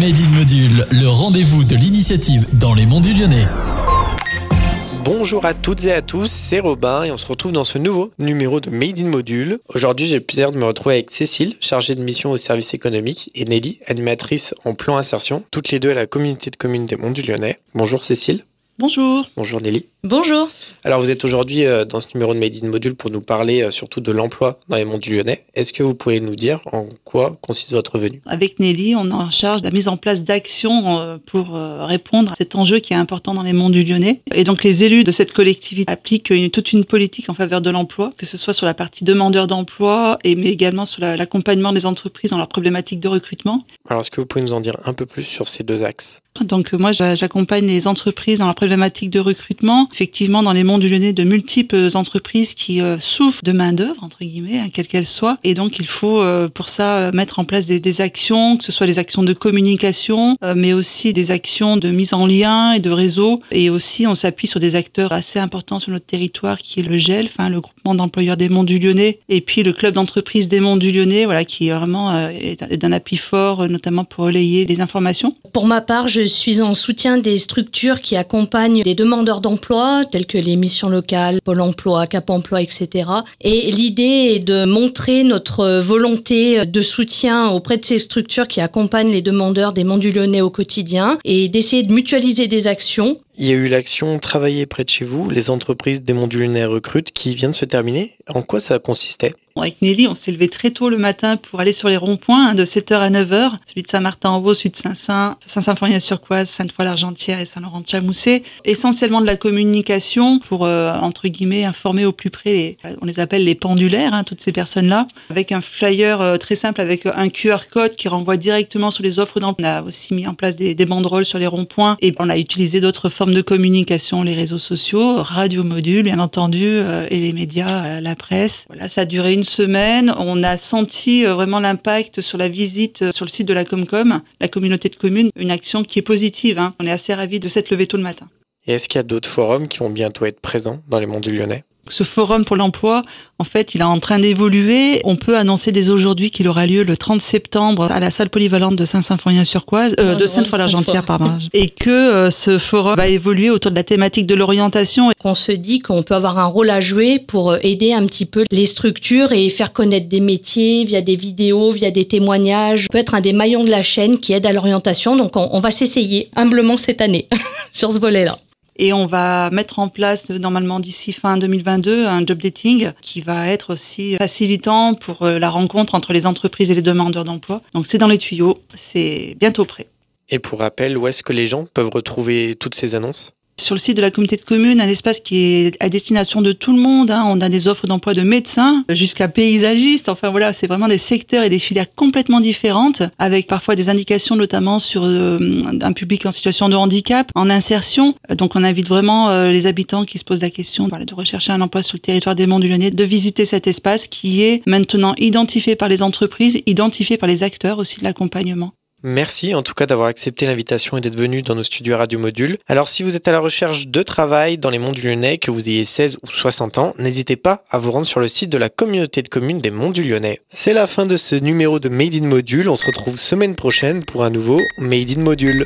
Module, le rendez-vous de l'initiative dans les monts du Lyonnais. Bonjour à toutes et à tous, c'est Robin et on se retrouve dans ce nouveau numéro de Made in Module. Aujourd'hui, j'ai le plaisir de me retrouver avec Cécile, chargée de mission au service économique, et Nelly, animatrice en plan insertion, toutes les deux à la communauté de communes des Monts du Lyonnais. Bonjour Cécile. Bonjour. Bonjour Nelly. Bonjour. Alors vous êtes aujourd'hui euh, dans ce numéro de Made in Module pour nous parler euh, surtout de l'emploi dans les monts du Lyonnais. Est-ce que vous pouvez nous dire en quoi consiste votre venue? Avec Nelly, on est en charge de la mise en place d'actions euh, pour répondre à cet enjeu qui est important dans les monts du Lyonnais. Et donc les élus de cette collectivité appliquent toute une politique en faveur de l'emploi, que ce soit sur la partie demandeur d'emploi, et mais également sur l'accompagnement des entreprises dans leurs problématiques de recrutement. Alors est-ce que vous pouvez nous en dire un peu plus sur ces deux axes? Donc moi j'accompagne les entreprises dans leurs problématiques de recrutement effectivement dans les mondes du Lyonnais de multiples entreprises qui euh, souffrent de main d'œuvre entre guillemets, hein, quelle qu'elle soit, et donc il faut euh, pour ça euh, mettre en place des, actions, que ce soit des actions de communication, mais aussi des actions de mise en lien et de réseau, et aussi on s'appuie sur des acteurs assez importants sur notre territoire qui est le GEL, enfin le groupement d'employeurs des monts du Lyonnais, et puis le club d'entreprise des monts du Lyonnais, voilà qui est vraiment d'un appui fort, notamment pour relayer les informations. Pour ma part, je suis en soutien des structures qui accompagnent des demandeurs d'emploi telles que les missions locales, Pôle emploi, Cap emploi, etc. Et l'idée est de montrer notre volonté de soutien auprès de ces structures qui accompagnent les demandeurs des Monts du Lyonnais au quotidien et d'essayer de mutualiser des actions il y a eu l'action Travailler près de chez vous, les entreprises des Monts du recrutent qui vient de se terminer. En quoi ça consistait? Avec Nelly, on s'est levé très tôt le matin pour aller sur les ronds-points hein, de 7h à 9h, celui de Saint-Martin-en-Vaux, celui de Saint-Saint, Saint-Symphorien-sur-Coise, Sainte-Foy-l'Argentière et Saint-Laurent-de-Chamousset. Essentiellement de la communication pour, euh, entre guillemets, informer au plus près, on les appelle les pendulaires, hein, toutes ces personnes-là, avec un flyer euh, très simple avec un QR code qui renvoie directement sur les offres d'emploi. On a aussi mis en place des banderoles sur les ronds-points et on a utilisé d'autres formes de communication, les réseaux sociaux, radio module, bien entendu, euh, et les médias, la presse. Voilà, ça a duré une semaine. On a senti euh, vraiment l'impact sur la visite euh, sur le site de la Comcom, la communauté de communes, une action qui est positive. Hein. On est assez ravis de cette levée tôt le matin. Et est-ce qu'il y a d'autres forums qui vont bientôt être présents dans les monts du Lyonnais? Ce forum pour l'emploi, en fait, il est en train d'évoluer. On peut annoncer dès aujourd'hui qu'il aura lieu le 30 septembre à la salle polyvalente de Saint-Symphorien-sur-Coise, euh, de Sainte-Foy-l'Argentière, pardon. et que euh, ce forum va évoluer autour de la thématique de l'orientation. On se dit qu'on peut avoir un rôle à jouer pour euh, aider un petit peu les structures et faire connaître des métiers via des vidéos, via des témoignages. On peut être un des maillons de la chaîne qui aide à l'orientation. Donc, on, on va s'essayer humblement cette année sur ce volet-là. Et on va mettre en place normalement d'ici fin 2022 un job dating qui va être aussi facilitant pour euh, la rencontre entre les entreprises et les demandeurs d'emploi. Donc c'est dans les tuyaux, c'est bientôt prêt. Et pour rappel, où est-ce que les gens peuvent retrouver toutes ces annonces? Sur le site de la communauté de communes, un espace qui est à destination de tout le monde. Hein. On a des offres d'emploi de médecins jusqu'à paysagistes. Enfin voilà, c'est vraiment des secteurs et des filières complètement différentes, avec parfois des indications notamment sur euh, un public en situation de handicap, en insertion. Donc on invite vraiment euh, les habitants qui se posent la question de rechercher un emploi sur le territoire des Monts du Lyonnais, de visiter cet espace qui est maintenant identifié par les entreprises, identifié par les acteurs aussi de l'accompagnement. Merci en tout cas d'avoir accepté l'invitation et d'être venu dans nos studios Radio Module. Alors si vous êtes à la recherche de travail dans les monts du Lyonnais, que vous ayez 16 ou 60 ans, n'hésitez pas à vous rendre sur le site de la communauté de communes des monts du Lyonnais. C'est la fin de ce numéro de Made in Module, on se retrouve semaine prochaine pour un nouveau Made in Module.